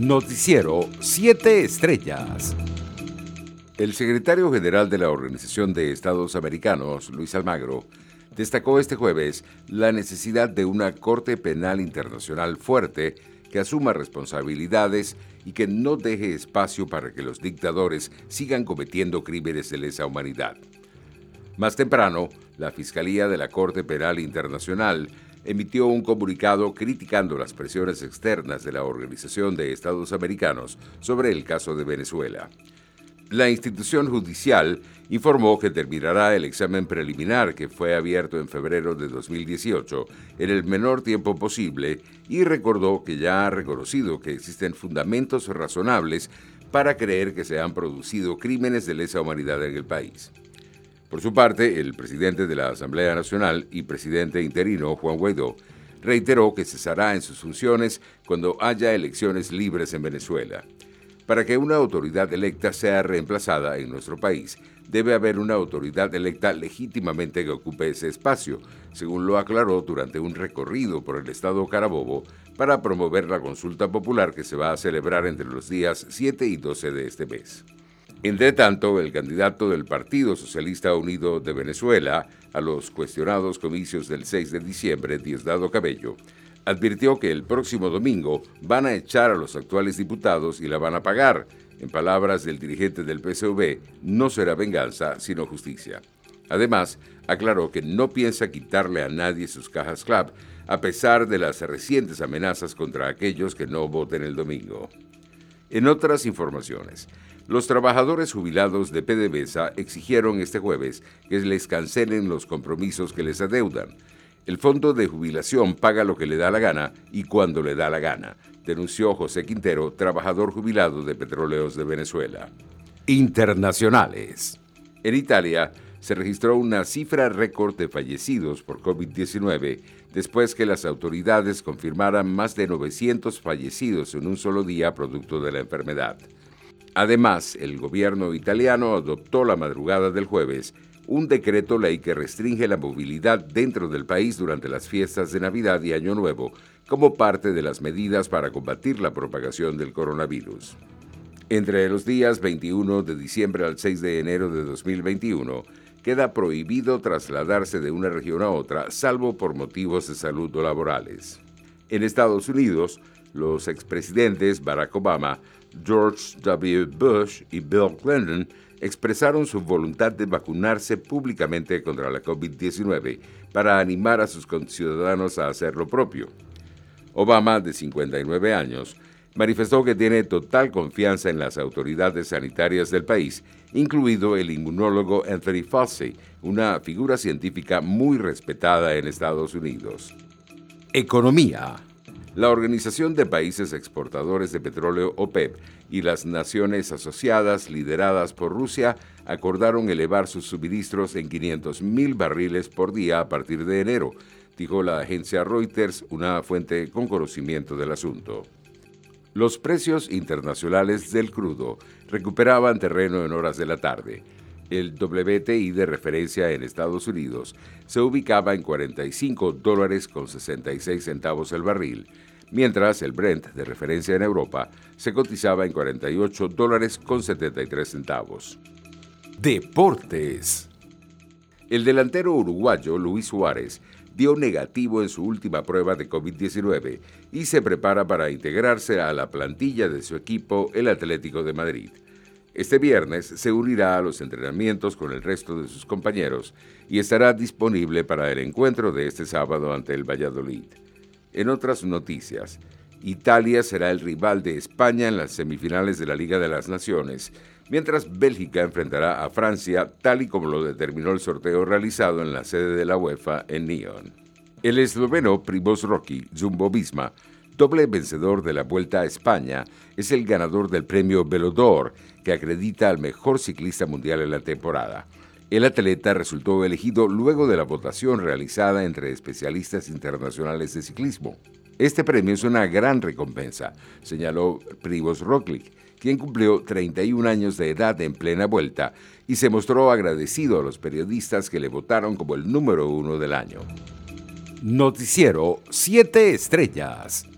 Noticiero 7 Estrellas. El secretario general de la Organización de Estados Americanos, Luis Almagro, destacó este jueves la necesidad de una Corte Penal Internacional fuerte que asuma responsabilidades y que no deje espacio para que los dictadores sigan cometiendo crímenes de lesa humanidad. Más temprano, la Fiscalía de la Corte Penal Internacional emitió un comunicado criticando las presiones externas de la Organización de Estados Americanos sobre el caso de Venezuela. La institución judicial informó que terminará el examen preliminar que fue abierto en febrero de 2018 en el menor tiempo posible y recordó que ya ha reconocido que existen fundamentos razonables para creer que se han producido crímenes de lesa humanidad en el país. Por su parte, el presidente de la Asamblea Nacional y presidente interino, Juan Guaidó, reiteró que cesará en sus funciones cuando haya elecciones libres en Venezuela. Para que una autoridad electa sea reemplazada en nuestro país, debe haber una autoridad electa legítimamente que ocupe ese espacio, según lo aclaró durante un recorrido por el estado Carabobo para promover la consulta popular que se va a celebrar entre los días 7 y 12 de este mes. Entre tanto, el candidato del Partido Socialista Unido de Venezuela a los cuestionados comicios del 6 de diciembre, Diosdado Cabello, advirtió que el próximo domingo van a echar a los actuales diputados y la van a pagar. En palabras del dirigente del PSV, no será venganza, sino justicia. Además, aclaró que no piensa quitarle a nadie sus cajas club, a pesar de las recientes amenazas contra aquellos que no voten el domingo. En otras informaciones, los trabajadores jubilados de PDVSA exigieron este jueves que les cancelen los compromisos que les adeudan. El fondo de jubilación paga lo que le da la gana y cuando le da la gana, denunció José Quintero, trabajador jubilado de Petróleos de Venezuela. Internacionales. En Italia se registró una cifra récord de fallecidos por COVID-19 después que las autoridades confirmaran más de 900 fallecidos en un solo día producto de la enfermedad. Además, el gobierno italiano adoptó la madrugada del jueves un decreto ley que restringe la movilidad dentro del país durante las fiestas de Navidad y Año Nuevo como parte de las medidas para combatir la propagación del coronavirus. Entre los días 21 de diciembre al 6 de enero de 2021, queda prohibido trasladarse de una región a otra, salvo por motivos de salud o laborales. En Estados Unidos, los expresidentes Barack Obama George W. Bush y Bill Clinton expresaron su voluntad de vacunarse públicamente contra la COVID-19 para animar a sus conciudadanos a hacer lo propio. Obama, de 59 años, manifestó que tiene total confianza en las autoridades sanitarias del país, incluido el inmunólogo Anthony Fauci, una figura científica muy respetada en Estados Unidos. Economía. La Organización de Países Exportadores de Petróleo OPEP y las naciones asociadas lideradas por Rusia acordaron elevar sus suministros en 500.000 barriles por día a partir de enero, dijo la agencia Reuters, una fuente con conocimiento del asunto. Los precios internacionales del crudo recuperaban terreno en horas de la tarde. El WTI de referencia en Estados Unidos se ubicaba en 45 dólares con 66 centavos el barril, mientras el Brent de referencia en Europa se cotizaba en 48 dólares con 73 centavos. Deportes. El delantero uruguayo Luis Suárez dio negativo en su última prueba de COVID-19 y se prepara para integrarse a la plantilla de su equipo, el Atlético de Madrid. Este viernes se unirá a los entrenamientos con el resto de sus compañeros y estará disponible para el encuentro de este sábado ante el Valladolid. En otras noticias, Italia será el rival de España en las semifinales de la Liga de las Naciones, mientras Bélgica enfrentará a Francia tal y como lo determinó el sorteo realizado en la sede de la UEFA en Nyon. El esloveno Primoz Rocky, Jumbo Visma, doble vencedor de la Vuelta a España, es el ganador del premio Velodor, que acredita al mejor ciclista mundial en la temporada. El atleta resultó elegido luego de la votación realizada entre especialistas internacionales de ciclismo. Este premio es una gran recompensa, señaló Privos Roglic, quien cumplió 31 años de edad en plena vuelta y se mostró agradecido a los periodistas que le votaron como el número uno del año. Noticiero 7 Estrellas.